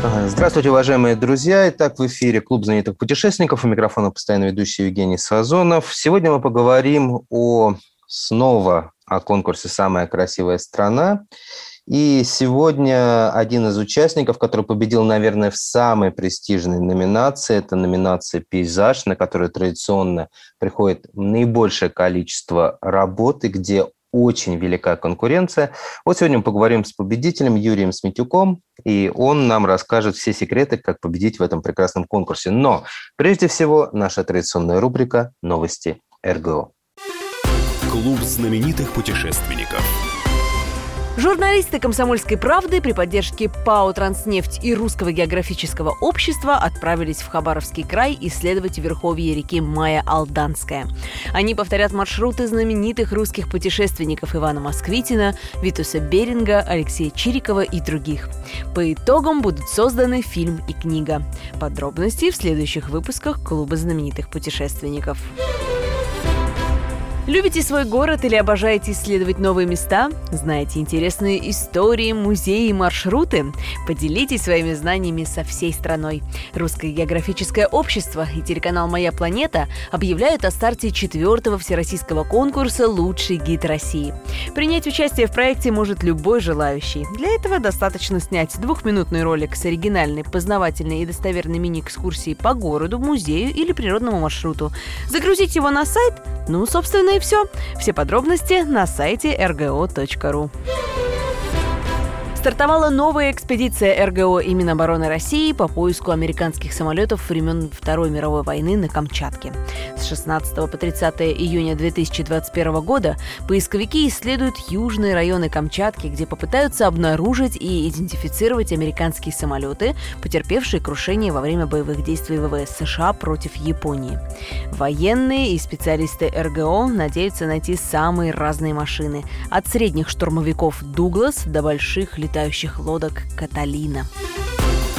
Здравствуйте, уважаемые друзья. Итак, в эфире Клуб знаменитых путешественников. У микрофона постоянно ведущий Евгений Сазонов. Сегодня мы поговорим о снова о конкурсе «Самая красивая страна». И сегодня один из участников, который победил, наверное, в самой престижной номинации, это номинация «Пейзаж», на которую традиционно приходит наибольшее количество работы, где очень велика конкуренция. Вот сегодня мы поговорим с победителем Юрием Сметюком, и он нам расскажет все секреты, как победить в этом прекрасном конкурсе. Но прежде всего наша традиционная рубрика «Новости РГО». Клуб знаменитых путешественников. Журналисты «Комсомольской правды» при поддержке ПАО «Транснефть» и Русского географического общества отправились в Хабаровский край исследовать верховье реки Майя Алданская. Они повторят маршруты знаменитых русских путешественников Ивана Москвитина, Витуса Беринга, Алексея Чирикова и других. По итогам будут созданы фильм и книга. Подробности в следующих выпусках Клуба знаменитых путешественников. Любите свой город или обожаете исследовать новые места? Знаете интересные истории, музеи и маршруты? Поделитесь своими знаниями со всей страной. Русское географическое общество и телеканал «Моя планета» объявляют о старте четвертого всероссийского конкурса «Лучший гид России». Принять участие в проекте может любой желающий. Для этого достаточно снять двухминутный ролик с оригинальной, познавательной и достоверной мини-экскурсией по городу, музею или природному маршруту. Загрузить его на сайт, ну, собственно, и все. Все подробности на сайте rgo.ru. Стартовала новая экспедиция РГО и Минобороны России по поиску американских самолетов времен Второй мировой войны на Камчатке. С 16 по 30 июня 2021 года поисковики исследуют южные районы Камчатки, где попытаются обнаружить и идентифицировать американские самолеты, потерпевшие крушение во время боевых действий ВВС США против Японии. Военные и специалисты РГО надеются найти самые разные машины, от средних штурмовиков «Дуглас» до больших летающих летающих лодок «Каталина».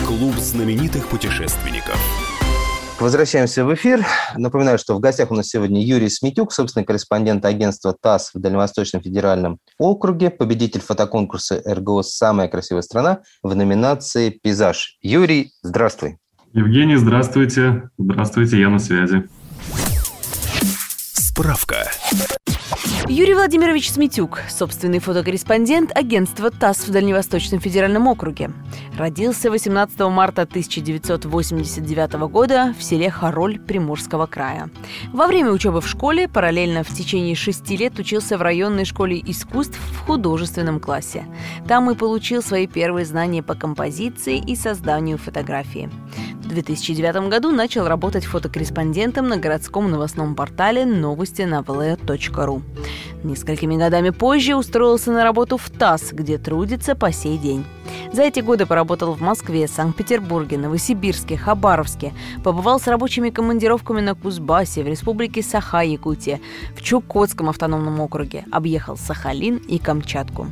Клуб знаменитых путешественников. Возвращаемся в эфир. Напоминаю, что в гостях у нас сегодня Юрий Сметюк, собственный корреспондент агентства ТАСС в Дальневосточном федеральном округе, победитель фотоконкурса РГО «Самая красивая страна» в номинации «Пейзаж». Юрий, здравствуй. Евгений, здравствуйте. Здравствуйте, я на связи. Справка. Юрий Владимирович Сметюк, собственный фотокорреспондент агентства ТАСС в Дальневосточном федеральном округе. Родился 18 марта 1989 года в селе Хароль Приморского края. Во время учебы в школе параллельно в течение шести лет учился в районной школе искусств в художественном классе. Там и получил свои первые знания по композиции и созданию фотографии. В 2009 году начал работать фотокорреспондентом на городском новостном портале новости на Несколькими годами позже устроился на работу в ТАСС, где трудится по сей день. За эти годы поработал в Москве, Санкт-Петербурге, Новосибирске, Хабаровске. Побывал с рабочими командировками на Кузбассе, в республике Саха-Якутия, в Чукотском автономном округе. Объехал Сахалин и Камчатку.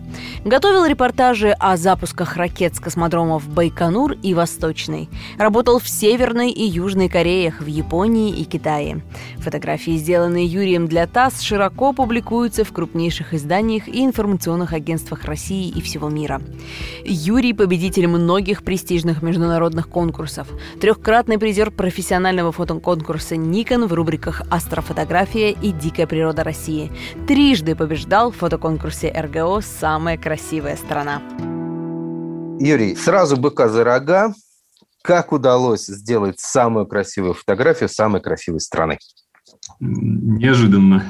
Готовил репортажи о запусках ракет с космодромов Байконур и Восточный. Работал в Северной и Южной Кореях, в Японии и Китае. Фотографии, сделанные Юрием для ТАСС, широко публикуются в крупнейших изданиях и информационных агентствах России и всего мира. Юрий – победитель многих престижных международных конкурсов. Трехкратный призер профессионального фотоконкурса «Никон» в рубриках «Астрофотография» и «Дикая природа России». Трижды побеждал в фотоконкурсе РГО «Самая красивая страна». Юрий, сразу быка за рога. Как удалось сделать самую красивую фотографию самой красивой страны? Неожиданно.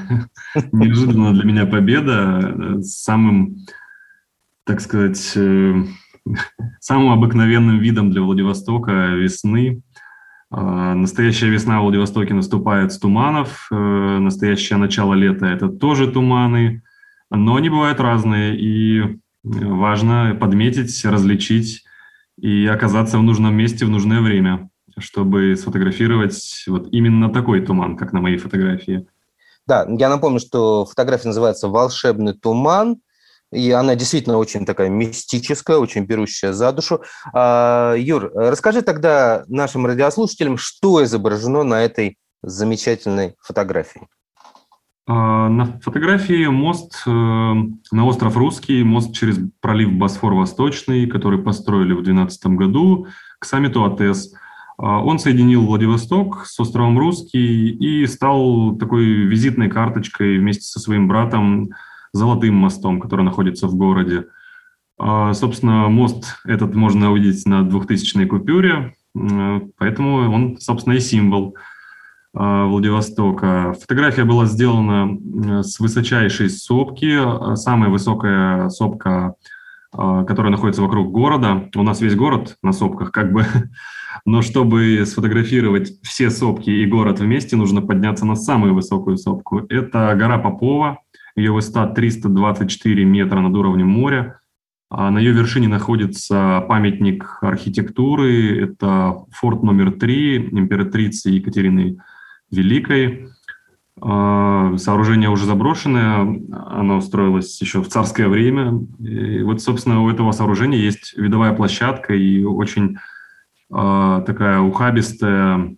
Неожиданно для меня победа. Самым, так сказать, э, самым обыкновенным видом для Владивостока весны. Э, настоящая весна в Владивостоке наступает с туманов. Э, настоящее начало лета – это тоже туманы. Но они бывают разные, и важно подметить, различить и оказаться в нужном месте в нужное время, чтобы сфотографировать вот именно такой туман, как на моей фотографии. Да, я напомню, что фотография называется «Волшебный туман», и она действительно очень такая мистическая, очень берущая за душу. А, Юр, расскажи тогда нашим радиослушателям, что изображено на этой замечательной фотографии. А, на фотографии мост э, на остров Русский, мост через пролив Босфор-Восточный, который построили в 2012 году к саммиту АТЭС. А, он соединил Владивосток с островом Русский и стал такой визитной карточкой вместе со своим братом Золотым мостом, который находится в городе. А, собственно, мост этот можно увидеть на 2000-й купюре, поэтому он, собственно, и символ – а, Владивостока. Фотография была сделана с высочайшей сопки, самая высокая сопка, которая находится вокруг города. У нас весь город на сопках, как бы. Но чтобы сфотографировать все сопки и город вместе, нужно подняться на самую высокую сопку. Это гора Попова, ее высота 324 метра над уровнем моря. На ее вершине находится памятник архитектуры. Это форт номер три императрицы Екатерины Великой. А, сооружение уже заброшенное, оно строилось еще в царское время. И вот, собственно, у этого сооружения есть видовая площадка и очень а, такая ухабистая,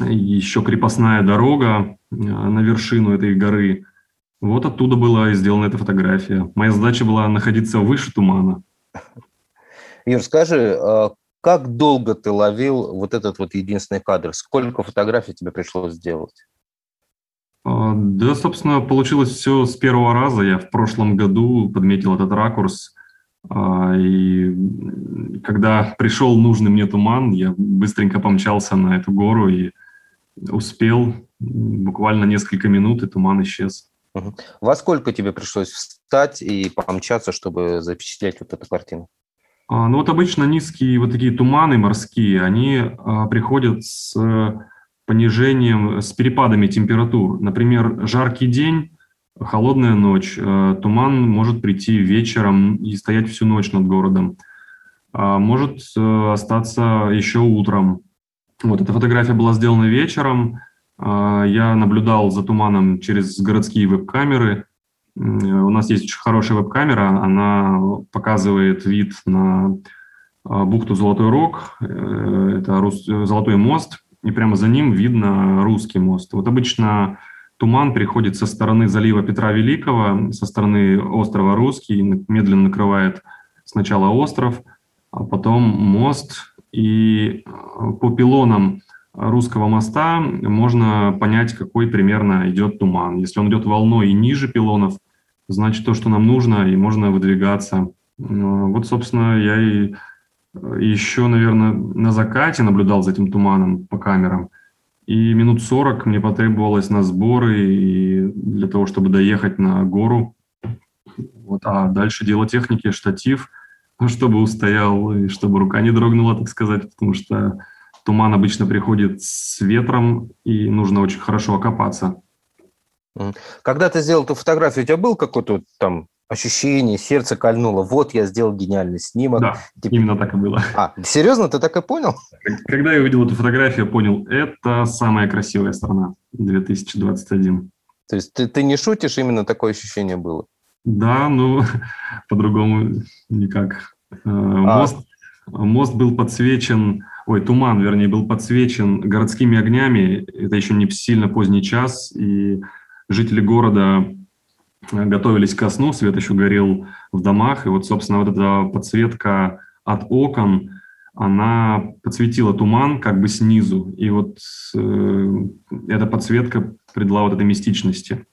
еще крепостная дорога а, на вершину этой горы. Вот оттуда была сделана эта фотография. Моя задача была находиться выше тумана. Юр, скажи, как долго ты ловил вот этот вот единственный кадр? Сколько фотографий тебе пришлось сделать? А, да, собственно, получилось все с первого раза. Я в прошлом году подметил этот ракурс. А, и когда пришел нужный мне туман, я быстренько помчался на эту гору и успел буквально несколько минут, и туман исчез. Во сколько тебе пришлось встать и помчаться, чтобы запечатлеть вот эту картину? А, ну вот обычно низкие вот такие туманы морские, они а, приходят с понижением, с перепадами температур. Например, жаркий день, холодная ночь, а, туман может прийти вечером и стоять всю ночь над городом. Может э, остаться еще утром. Вот эта фотография была сделана вечером. Я наблюдал за туманом через городские веб-камеры – у нас есть очень хорошая веб-камера, она показывает вид на а, бухту Золотой Рог, э, это Золотой мост, и прямо за ним видно русский мост. Вот обычно туман приходит со стороны залива Петра Великого, со стороны острова Русский, медленно накрывает сначала остров, а потом мост, и а, по пилонам русского моста можно понять, какой примерно идет туман. Если он идет волной и ниже пилонов, значит то, что нам нужно, и можно выдвигаться. Ну, вот, собственно, я и еще, наверное, на закате наблюдал за этим туманом по камерам. И минут 40 мне потребовалось на сборы и для того, чтобы доехать на гору. Вот, а дальше дело техники, штатив, чтобы устоял и чтобы рука не дрогнула, так сказать, потому что туман обычно приходит с ветром, и нужно очень хорошо окопаться. Когда ты сделал эту фотографию, у тебя был какое-то там ощущение, сердце кольнуло, вот я сделал гениальный снимок. Да, Теперь... именно так и было. А, серьезно, ты так и понял? Когда я увидел эту фотографию, я понял, это самая красивая страна 2021. То есть ты, ты не шутишь, именно такое ощущение было? Да, ну, по-другому никак. Э, а. Мост, мост был подсвечен, ой, туман, вернее, был подсвечен городскими огнями. Это еще не сильно поздний час, и жители города готовились ко сну, свет еще горел в домах, и вот, собственно, вот эта подсветка от окон, она подсветила туман как бы снизу, и вот э, эта подсветка придала вот этой мистичности.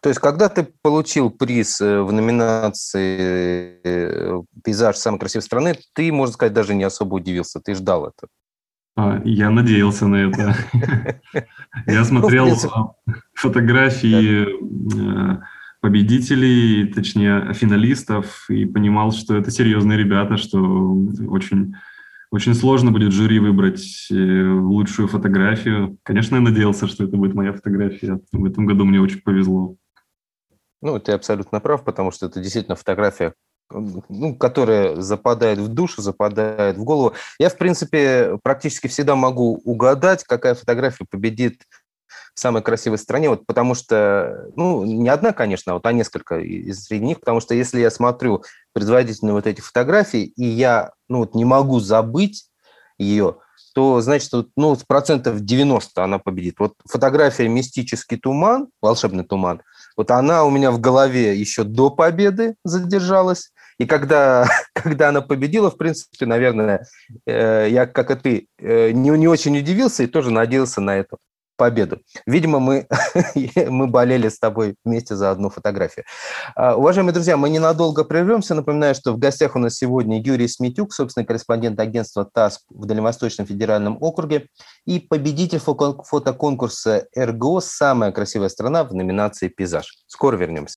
То есть, когда ты получил приз э, в номинации э, «Пейзаж самой красивой страны», ты, можно сказать, даже не особо удивился, ты ждал это. А, я надеялся на это. Я ну, смотрел фотографии э, победителей, точнее, финалистов, и понимал, что это серьезные ребята, что очень, очень сложно будет жюри выбрать э, лучшую фотографию. Конечно, я надеялся, что это будет моя фотография. В этом году мне очень повезло. Ну, ты абсолютно прав, потому что это действительно фотография, ну, которая западает в душу, западает в голову. Я, в принципе, практически всегда могу угадать, какая фотография победит в самой красивой стране, вот потому что, ну, не одна, конечно, а вот, а несколько из среди них, потому что если я смотрю предварительно вот эти фотографии, и я, ну, вот не могу забыть ее, то, значит, вот, ну, процентов 90 она победит. Вот фотография «Мистический туман», «Волшебный туман», вот она у меня в голове еще до победы задержалась, и когда, когда она победила, в принципе, наверное, э, я, как и ты, э, не, не очень удивился и тоже надеялся на эту победу. Видимо, мы, мы болели с тобой вместе за одну фотографию. А, уважаемые друзья, мы ненадолго прервемся. Напоминаю, что в гостях у нас сегодня Юрий Сметюк, собственный корреспондент агентства ТАСС в Дальневосточном федеральном округе и победитель фотоконкурса РГО «Самая красивая страна» в номинации «Пейзаж». Скоро вернемся.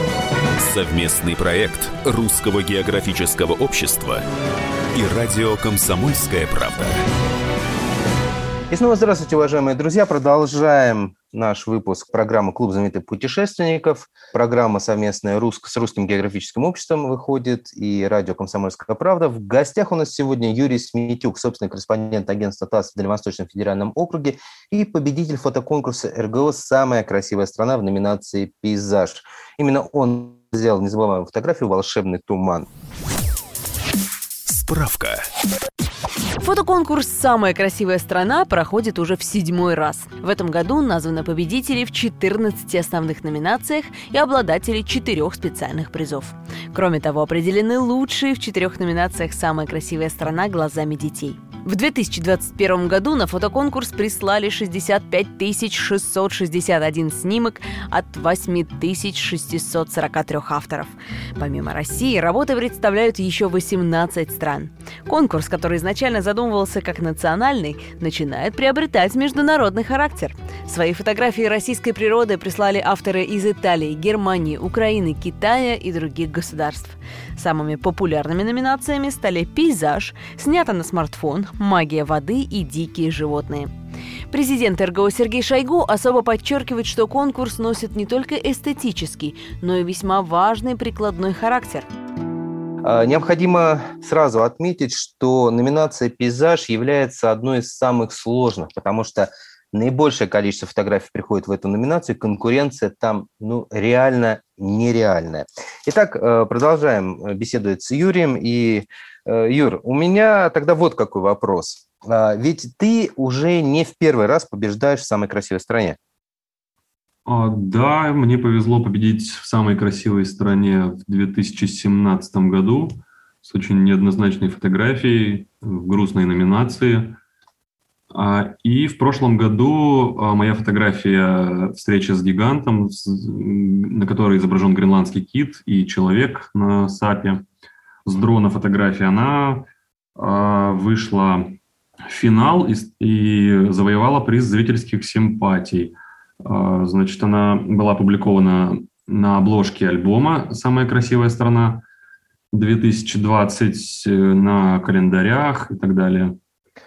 Совместный проект Русского географического общества и радио «Комсомольская правда». И снова здравствуйте, уважаемые друзья. Продолжаем наш выпуск программы «Клуб знаменитых путешественников». Программа совместная рус... с Русским географическим обществом выходит и радио «Комсомольская правда». В гостях у нас сегодня Юрий Сметюк, собственный корреспондент агентства ТАСС в Дальневосточном федеральном округе и победитель фотоконкурса РГО «Самая красивая страна» в номинации «Пейзаж». Именно он сделал незабываемую фотографию «Волшебный туман». Справка. Фотоконкурс «Самая красивая страна» проходит уже в седьмой раз. В этом году названы победители в 14 основных номинациях и обладатели четырех специальных призов. Кроме того, определены лучшие в четырех номинациях «Самая красивая страна» глазами детей. В 2021 году на фотоконкурс прислали 65 661 снимок от 8 643 авторов. Помимо России, работы представляют еще 18 стран. Конкурс, который изначально задумывался как национальный, начинает приобретать международный характер. Свои фотографии российской природы прислали авторы из Италии, Германии, Украины, Китая и других государств. Самыми популярными номинациями стали «Пейзаж», «Снято на смартфон», «Магия воды» и «Дикие животные». Президент РГО Сергей Шойгу особо подчеркивает, что конкурс носит не только эстетический, но и весьма важный прикладной характер. А, Необходимо сразу отметить, что номинация «Пейзаж» является одной из самых сложных, потому что наибольшее количество фотографий приходит в эту номинацию, конкуренция там ну, реально нереальная. Итак, э, продолжаем э, беседовать с Юрием. И, э, Юр, у меня тогда вот какой вопрос. А, Ведь ты уже не в первый раз побеждаешь в самой красивой стране. А, Да, мне повезло победить в самой красивой стране в 2017 году с очень неоднозначной фотографией в грустной номинации. А, И в прошлом году а, моя фотография «Встреча с гигантом», на которой изображен гренландский кит и человек на сапе, с дрона фотография, она а, вышла в финал и, и завоевала приз зрительских симпатий. Значит, она была опубликована на обложке альбома «Самая красивая страна» 2020 э, на календарях и так далее.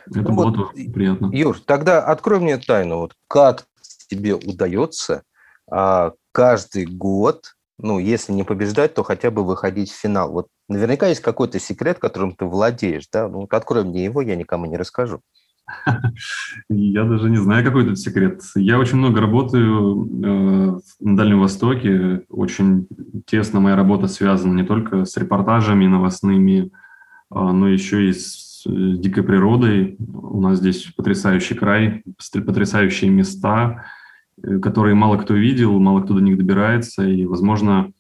Это Ну было вот, тоже приятно. Юр, тогда открой мне тайну. Вот как тебе удается а, каждый год, ну, если не побеждать, то хотя бы выходить в финал? Вот наверняка есть какой-то секрет, которым ты владеешь, да? Ну, вот открой мне его, я никому не расскажу. Я даже не знаю, какой тут секрет. Я очень много работаю э, на Дальнем Востоке. Очень тесно моя работа связана не только с репортажами новостными, а, но еще и с с дикой природой. У нас здесь потрясающий край, потрясающие места, э, которые мало кто видел, мало кто до них добирается. И, возможно,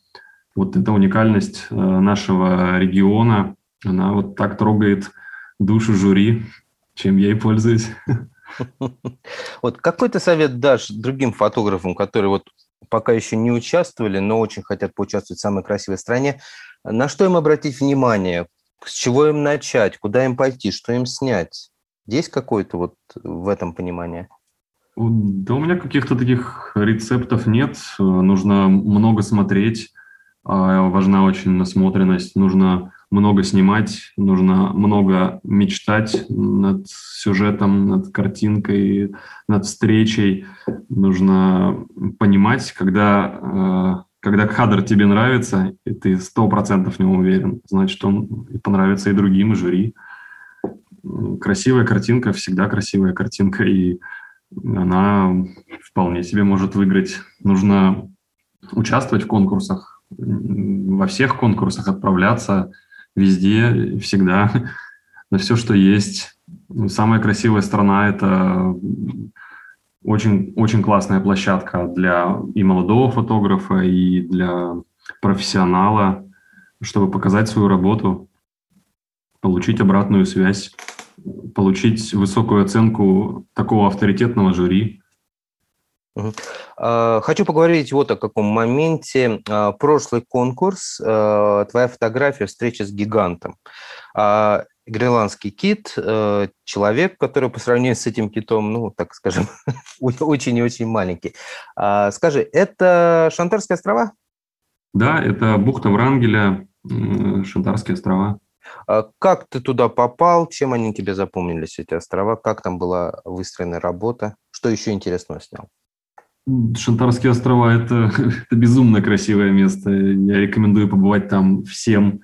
вот эта уникальность э, нашего региона, она вот так трогает душу жюри, чем я и пользуюсь. Вот какой ты совет дашь другим фотографам, которые вот пока еще не участвовали, но очень хотят поучаствовать в самой красивой стране? На что им обратить внимание? С чего им начать? Куда им пойти? Что им снять? Есть какое-то вот в этом понимание? Да у меня каких-то таких рецептов нет. Нужно много смотреть. А, важна очень насмотренность. Нужно много снимать, нужно много мечтать над сюжетом, над картинкой, над встречей. Нужно понимать, когда, э, когда кадр тебе нравится, и ты сто процентов в нем уверен, значит, он понравится и другим, и жюри. Красивая картинка всегда красивая картинка, и она вполне себе может выиграть. Нужно участвовать в конкурсах, во всех конкурсах отправляться – везде, всегда, на все, что есть. Самая красивая страна – это очень, очень классная площадка для и молодого фотографа, и для профессионала, чтобы показать свою работу, получить обратную связь, получить высокую оценку такого авторитетного жюри – а, хочу поговорить вот о каком моменте. А, прошлый конкурс, а, твоя фотография встречи с гигантом. Гренландский кит, человек, который по сравнению с этим китом, ну, так скажем, очень и очень маленький. Скажи, это Шантарские острова? Да, это бухта Врангеля, Шантарские острова. Как ты туда попал? Чем они тебе запомнились, эти острова? Как там была выстроена работа? Что еще интересного снял? Шантарские острова это, это безумно красивое место. Я рекомендую побывать там всем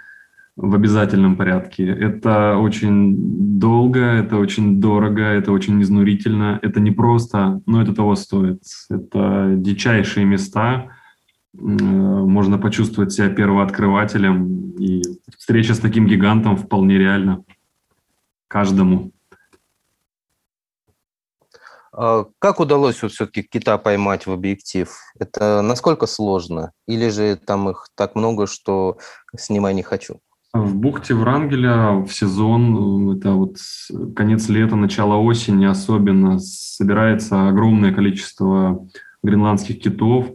в обязательном порядке. Это очень долго, это очень дорого, это очень изнурительно. Это не просто, но это того стоит. Это дичайшие места. Можно почувствовать себя первооткрывателем. И встреча с таким гигантом вполне реальна каждому. А как удалось вот все-таки кита поймать в объектив? Это насколько сложно? Или же там их так много, что снимай не хочу? В бухте Врангеля в сезон, это вот конец лета, начало осени особенно, собирается огромное количество гренландских китов.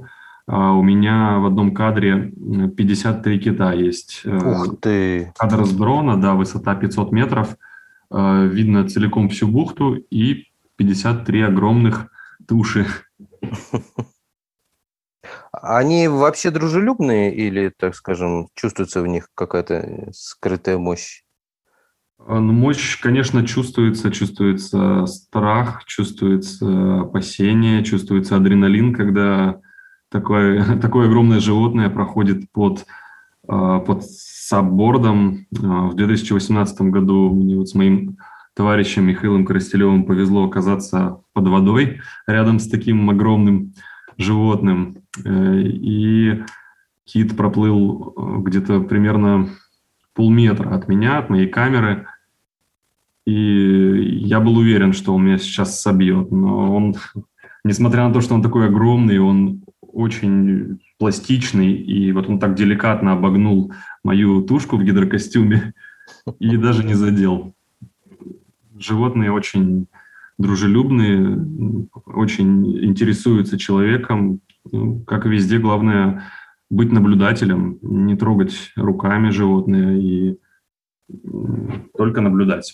А у меня в одном кадре 53 кита есть. Э, Ух ты! Кадр с дрона, да, высота 500 метров. Э, видно целиком всю бухту и 53 огромных туши. Они вообще дружелюбные или, так скажем, чувствуется в них какая-то скрытая мощь? А, ну, мощь, конечно, чувствуется. Чувствуется страх, чувствуется опасение, чувствуется адреналин, когда такое, такое огромное животное проходит под, а, под саббордом. А, в 2018 году мне вот с моим товарищем Михаилом Коростелевым повезло оказаться под водой рядом с таким огромным животным. Э, и кит проплыл э, где-то примерно полметра от меня, от моей камеры. И я был уверен, что он меня сейчас собьет. Но он, несмотря на то, что он такой огромный, он очень пластичный. И вот он так деликатно обогнул мою тушку в гидрокостюме и даже не задел животные очень дружелюбные, очень интересуются человеком. Ну, как и везде, главное быть наблюдателем, не трогать руками животные и только наблюдать.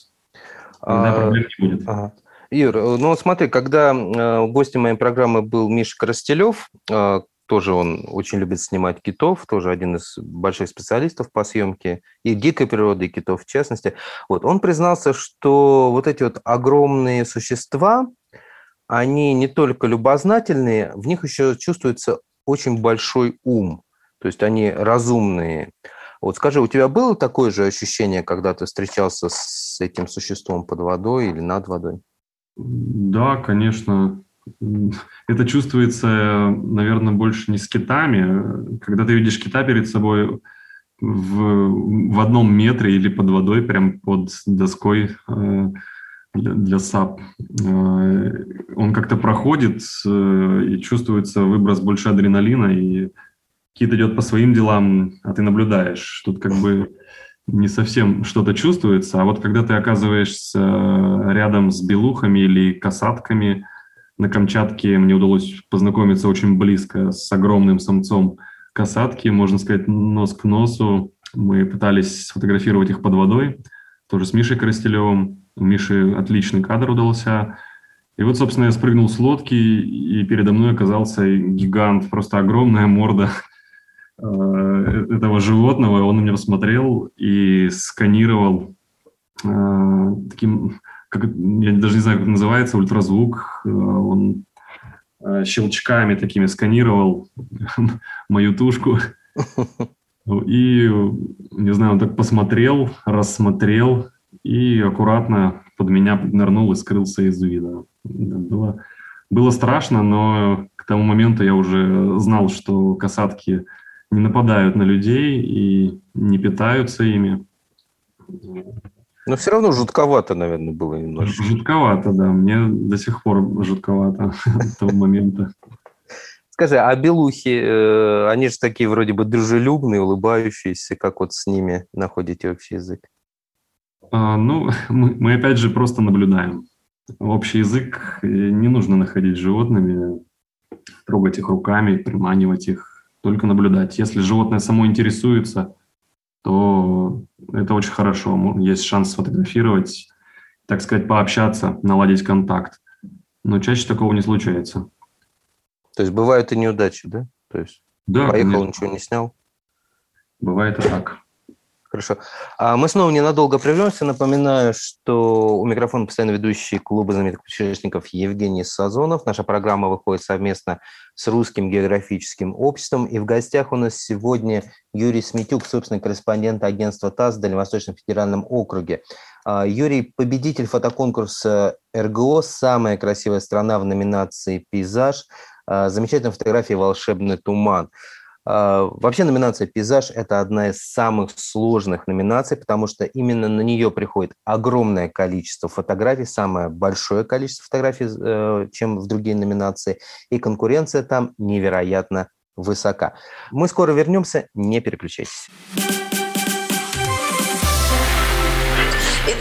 Тогда а, проблем не будет. Ага. Юр, ну смотри, когда э, гостем моей программы был Миша Коростелев, э, тоже он очень любит снимать китов, тоже один из больших специалистов по съемке и дикой природы, и китов в частности. Вот, он признался, что вот эти вот огромные существа, они не только любознательные, в них еще чувствуется очень большой ум, то есть они разумные. Вот скажи, у тебя было такое же ощущение, когда ты встречался с этим существом под водой или над водой? Да, конечно это чувствуется, наверное, больше не с китами. Когда ты видишь кита перед собой, в, в одном метре или под водой, прям под доской э, для, для SUP. Э, он как-то проходит, э, и чувствуется выброс больше адреналина, и Кит идет по своим делам, а ты наблюдаешь. Тут как бы не совсем что-то чувствуется, а вот когда ты оказываешься рядом с белухами или касатками на Камчатке, мне удалось познакомиться очень близко с огромным самцом касатки, можно сказать, нос к носу. Мы пытались сфотографировать их под водой, тоже с Мишей Коростелевым. У Миши отличный кадр удался. И вот, собственно, я спрыгнул с лодки, и передо мной оказался гигант, просто огромная морда э, этого животного. Он на меня посмотрел и сканировал э, таким, как, я даже не знаю, как называется, ультразвук. Э, он Э, щелчками такими сканировал мою тушку. И, не знаю, он так посмотрел, рассмотрел и аккуратно под меня нырнул и скрылся из вида. Было, было страшно, но к тому моменту я уже знал, что касатки не нападают на людей и не питаются ими. Но все равно жутковато, наверное, было немножко. Жутковато, да. Мне до сих пор жутковато того момента. Скажи, а белухи, э, они же такие вроде бы дружелюбные, улыбающиеся, как вот с ними находите общий язык? А, ну, мы, мы опять же просто наблюдаем. Общий язык э, не нужно находить с животными, трогать их руками, приманивать их, только наблюдать. Если животное само интересуется, то это очень хорошо. Есть шанс сфотографировать, так сказать, пообщаться, наладить контакт. Но чаще такого не случается. То есть бывают и неудачи, да? То есть да, поехал, конечно. ничего не снял? Бывает и так. Хорошо. А мы снова ненадолго прервемся. Напоминаю, что у микрофона постоянно ведущий клуба знаменитых путешественников Евгений Сазонов. Наша программа выходит совместно с Русским географическим обществом. И в гостях у нас сегодня Юрий Сметюк, собственный корреспондент агентства ТАСС в Дальневосточном федеральном округе. А, Юрий – победитель фотоконкурса РГО «Самая красивая страна» в номинации «Пейзаж». А, Замечательная фотография «Волшебный туман». А, Вообще номинация «Пейзаж» – это одна из самых сложных номинаций, потому что именно на нее приходит огромное количество фотографий, самое большое количество фотографий, э, чем в другие номинации, и конкуренция там невероятно высока. Мы скоро вернемся, не переключайтесь.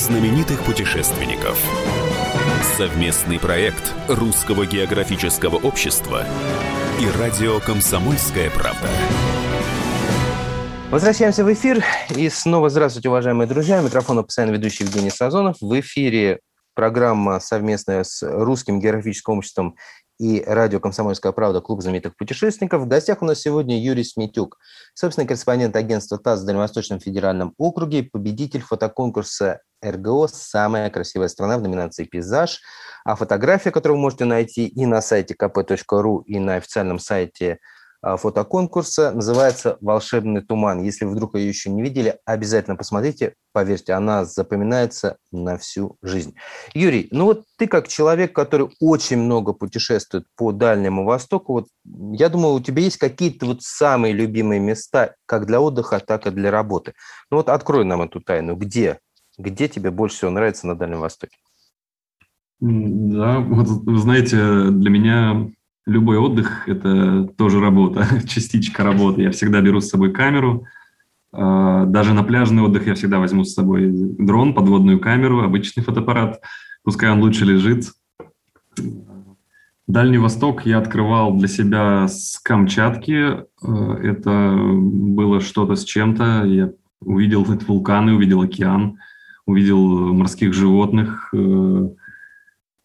Знаменитых путешественников. Совместный проект Русского географического общества и радио «Комсомольская правда». Возвращаемся в эфир. И снова здравствуйте, уважаемые друзья. Микрофон постоянно ведущий Евгений Сазонов. В эфире программа совместная с Русским географическим обществом и радио «Комсомольская правда» Клуб знаменитых путешественников. В гостях у нас сегодня Юрий Сметюк, собственный корреспондент агентства ТАСС в Дальневосточном федеральном округе, победитель фотоконкурса РГО «Самая красивая страна» в номинации «Пейзаж». А фотография, которую вы можете найти и на сайте kp.ru, и на официальном сайте фотоконкурса, называется «Волшебный туман». Если вы вдруг ее еще не видели, обязательно посмотрите. Поверьте, она запоминается на всю жизнь. Юрий, ну вот ты как человек, который очень много путешествует по Дальнему Востоку, вот я думаю, у тебя есть какие-то вот самые любимые места как для отдыха, так и для работы. Ну вот открой нам эту тайну. Где? Где тебе больше всего нравится на Дальнем Востоке? Да, вот знаете, для меня любой отдых – это тоже работа, частичка работы. Я всегда беру с собой камеру. А, Даже на пляжный отдых я всегда возьму с собой дрон, подводную камеру, обычный фотоаппарат. Пускай он лучше лежит. Дальний Восток я открывал для себя с Камчатки. А, Это было что-то с чем-то. Я увидел вулканы, увидел океан, увидел морских животных, э,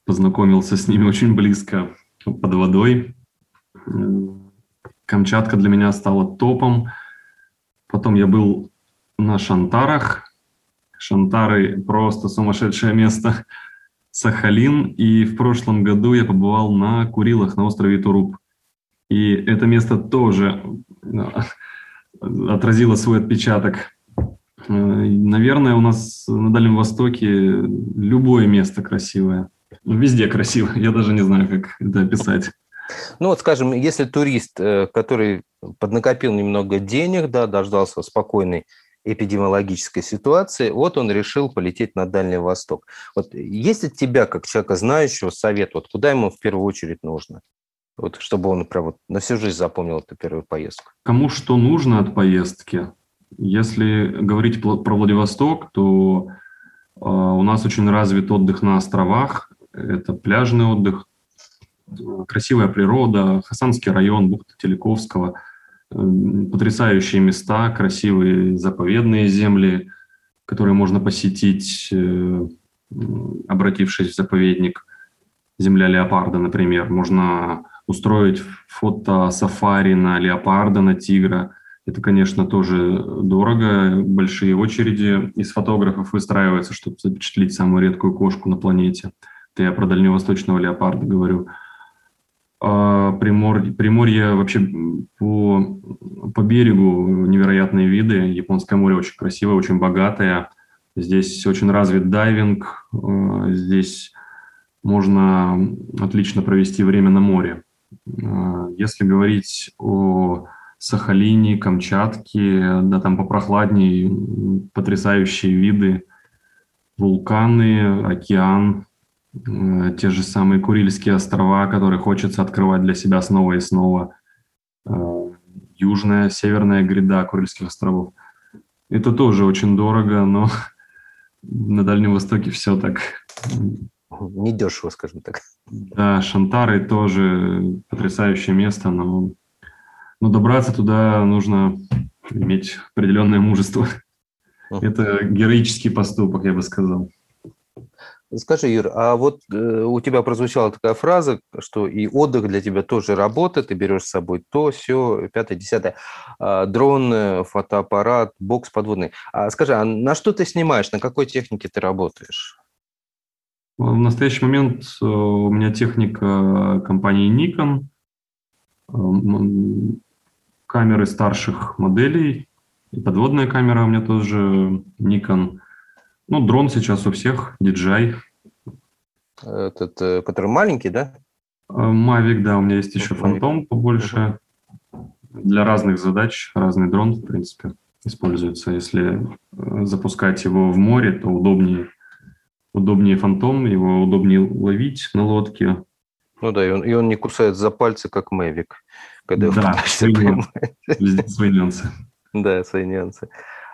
познакомился с ними очень близко под водой. Камчатка для меня стала топом. Потом я был на Шантарах. Шантары просто сумасшедшее место. Сахалин. И в прошлом году я побывал на Курилах на острове Туруп. И это место тоже э, отразило свой отпечаток. Э, наверное, у нас на Дальнем Востоке любое место красивое. Везде красиво. Я даже не знаю, как это описать. Ну вот, скажем, если турист, э, который поднакопил немного денег, да, дождался спокойной эпидемиологической ситуации, вот он решил полететь на Дальний Восток. Вот есть от тебя, как человека знающего, совет, вот куда ему в первую очередь нужно? Вот, чтобы он прям вот на всю жизнь запомнил эту первую поездку. Кому что нужно от поездки? Если говорить про Владивосток, то э, у нас очень развит отдых на островах. Это пляжный отдых, красивая природа, Хасанский район, бухта Телековского, потрясающие места, красивые заповедные земли, которые можно посетить, э, обратившись в заповедник. Земля леопарда, например. Можно устроить фото-сафари на леопарда, на тигра. Это, конечно, тоже дорого, большие очереди из фотографов выстраиваются, чтобы запечатлеть самую редкую кошку на планете. Это я про дальневосточного леопарда говорю. А Приморье, Приморье вообще по, по берегу невероятные виды. Японское море очень красивое, очень богатое. Здесь очень развит дайвинг. А, здесь можно отлично провести время на море. А, если говорить о Сахалине, Камчатке, да, там попрохладнее, потрясающие виды, вулканы, океан, те же самые Курильские острова, которые хочется открывать для себя снова и снова, э, южная, северная гряда Курильских островов. Это тоже очень дорого, но на Дальнем Востоке все так. Недешево, скажем так. Да, Шантары тоже потрясающее место, но, но добраться туда нужно иметь определенное мужество. Это героический поступок, я бы сказал. Скажи, Юр, а вот э, у тебя прозвучала такая фраза, что и отдых для тебя тоже работа, ты берешь с собой то, все, пятое, десятое. А, дрон, э, фотоаппарат, бокс подводный. А скажи, а на что ты снимаешь, на какой технике ты работаешь? В настоящий момент э, у меня техника компании Nikon, камеры старших моделей, подводная камера у меня тоже Nikon – ну, дрон сейчас у всех, DJI. Этот, э, который маленький, да? Mavic, да, у меня есть еще Фантом побольше. Для разных задач разный дрон, в принципе, используется. Если э, запускать его в море, то удобнее, удобнее Фантом, его удобнее ловить на лодке. Ну да, и он, и он не кусает за пальцы, как Mavic. Когда да, свои, свои нюансы. Да, свои нюансы.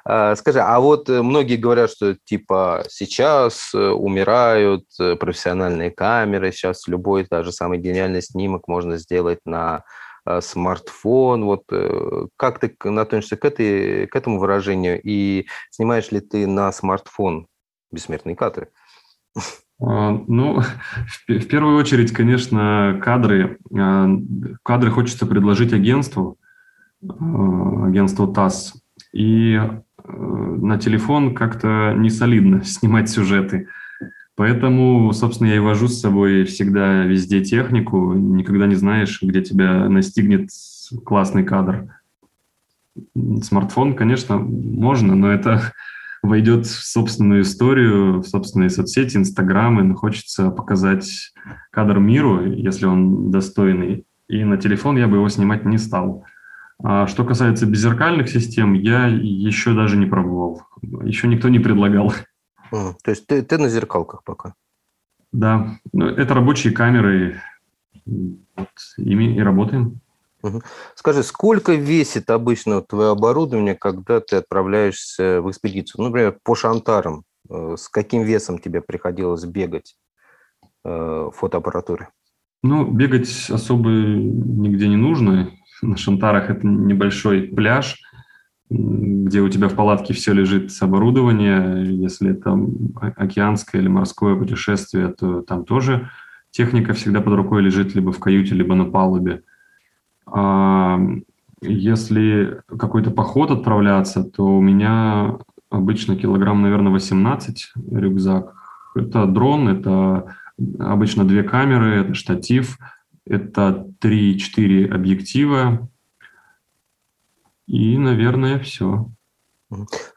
А, скажи, а вот э, многие говорят, что типа сейчас э, умирают э, профессиональные камеры, сейчас любой даже самый гениальный снимок можно сделать на смартфон. Вот как ты относишься к, этой, к этому выражению и снимаешь ли ты на смартфон бессмертные кадры? А, ну, в первую очередь, конечно, кадры. А, кадры хочется предложить агентству, агентству ТАСС. И на телефон как-то не солидно снимать сюжеты. Поэтому, собственно, я и вожу с собой всегда везде технику. Никогда не знаешь, где тебя настигнет классный кадр. Смартфон, конечно, можно, но это войдет в собственную историю, в собственные соцсети, инстаграмы, но хочется показать кадр миру, если он достойный. И на телефон я бы его снимать не стал. А что касается беззеркальных систем, я еще даже не пробовал. Еще никто не предлагал. то есть ты, ты на зеркалках пока? Да. Ну, это рабочие камеры. Вот, ими и работаем. Угу. Скажи, сколько весит обычно твое оборудование, когда ты отправляешься в экспедицию? Ну, например, по шантарам. Э, с каким весом тебе приходилось бегать э, фотоаппаратуры? Ну, бегать особо нигде не нужно на Шантарах это небольшой пляж, где у тебя в палатке все лежит с оборудования. Если это океанское или морское путешествие, то там тоже техника всегда под рукой лежит либо в каюте, либо на палубе. А если какой-то поход отправляться, то у меня обычно килограмм, наверное, 18 рюкзак. Это дрон, это обычно две камеры, это штатив, это 3-4 объектива. И, наверное, все.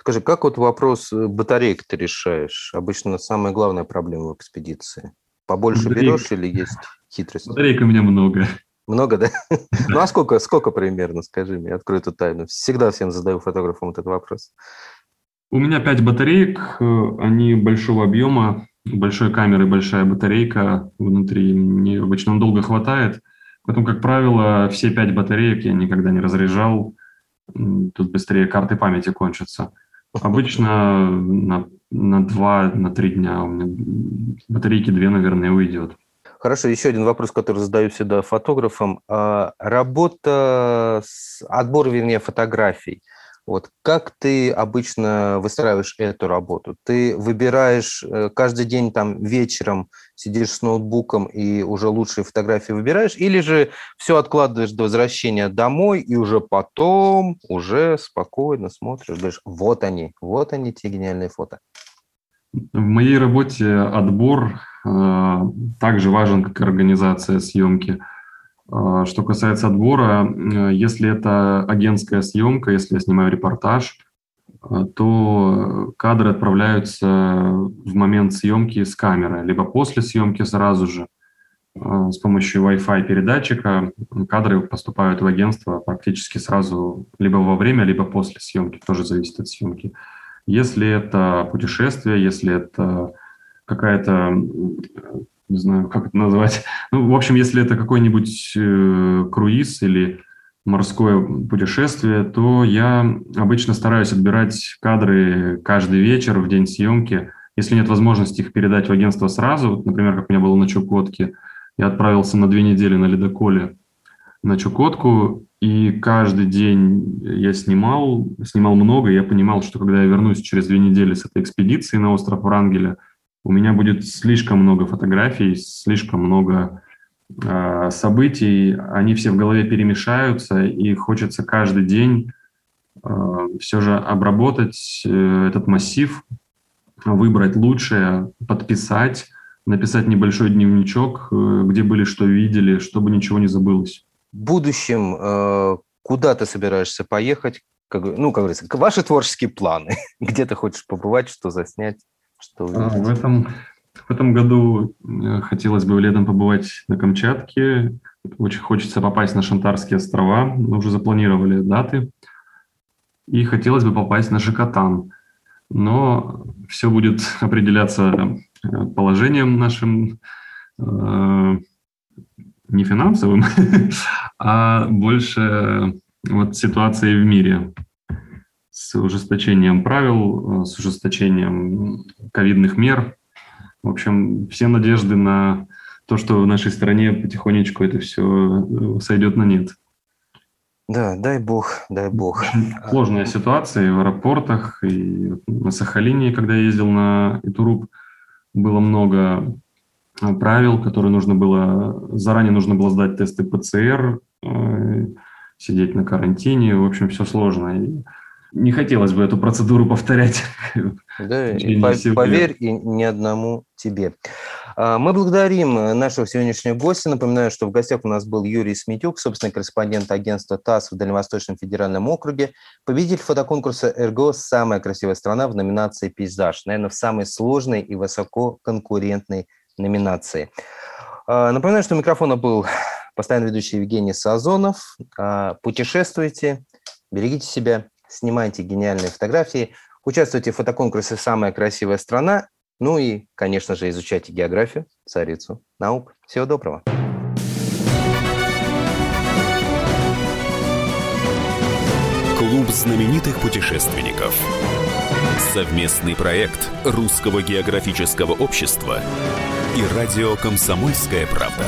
Скажи, как вот вопрос э, батареек ты решаешь? Обычно самая главная проблема в экспедиции. Побольше Батарейка. берешь или есть хитрость? Батареек у меня много. Много, да? Ну а сколько, сколько примерно, скажи мне, открой эту тайну. Всегда всем задаю фотографам этот вопрос. У меня 5 батареек, э, они большого объема, большой камеры, большая батарейка внутри. Мне обычно долго хватает. Поэтому, как правило, все 5 батареек я никогда не разряжал. Тут быстрее карты памяти кончатся. Обычно на, на 2, на 3 дня у меня батарейки 2, наверное, уйдет. Хорошо, еще один вопрос, который задаю всегда фотографам. А, Работа, с, отбор, вернее, фотографий. Вот как ты обычно выстраиваешь эту работу? Ты выбираешь э, каждый день там вечером сидишь с ноутбуком и уже лучшие фотографии выбираешь, или же все откладываешь до возвращения домой и уже потом уже спокойно смотришь, говоришь, вот они, вот они те гениальные фото. В моей работе отбор э, также важен, как организация съемки. Э, что касается отбора, э, если это агентская съемка, если я снимаю репортаж, э, то кадры отправляются в момент съемки с камеры, либо после съемки сразу же. Э, С помощью Wi-Fi передатчика кадры поступают в агентство практически сразу, либо во время, либо после съемки, тоже зависит от съемки. Если это путешествие, если это какая-то, не знаю, как это назвать, ну, в общем, если это какой-нибудь э, круиз или морское путешествие, то я обычно стараюсь отбирать кадры каждый вечер в день съемки. Если нет возможности их передать в агентство сразу, например, как у меня было на Чукотке, я отправился на две недели на ледоколе на Чукотку, и каждый день я снимал, снимал много, и я понимал, что когда я вернусь через две недели с этой экспедиции на остров Врангеля, у меня будет слишком много фотографий, слишком много э, событий, они все в голове перемешаются, и хочется каждый день э, все же обработать э, этот массив, выбрать лучшее, подписать, написать небольшой дневничок, э, где были, что видели, чтобы ничего не забылось. В будущем э, куда ты собираешься поехать? Как, ну, как говорится, ваши творческие планы. Где ты хочешь побывать, что заснять, что А? В этом, в этом году э, хотелось бы летом побывать на Камчатке. Очень хочется попасть на Шантарские острова. Мы уже запланировали даты. И хотелось бы попасть на Жикотан. Но все будет определяться э, положением нашим э, не финансовым, а больше вот ситуацией в мире с ужесточением правил, э, с ужесточением ковидных мер. В общем, все надежды на то, что в нашей стране потихонечку это все сойдет на нет. Да, дай бог, дай бог. Сложная ситуация и в аэропортах, и на Сахалине, когда я ездил на Итуруп, было много э, правил, которые нужно было, заранее нужно было сдать тесты ПЦР, э, сидеть на карантине, в общем, все сложно. И не хотелось бы эту процедуру повторять. Да, и по- поверь, и ни одному тебе. А, Мы благодарим э, нашего сегодняшнего гостя. Напоминаю, что в гостях у нас был Юрий Сметюк, собственный корреспондент агентства ТАСС в Дальневосточном федеральном округе, победитель фотоконкурса «Эрго. Самая красивая страна» в номинации «Пейзаж». Наверное, в самой сложной и высококонкурентной номинации. А, Напоминаю, что у микрофона был постоянно ведущий Евгений Сазонов. А, Путешествуйте, берегите себя, снимайте гениальные фотографии, участвуйте в фотоконкурсе «Самая красивая страна», ну и, конечно же, изучайте географию, царицу наук. Всего доброго. Клуб знаменитых путешественников. Совместный проект Русского географического общества и радио «Комсомольская правда».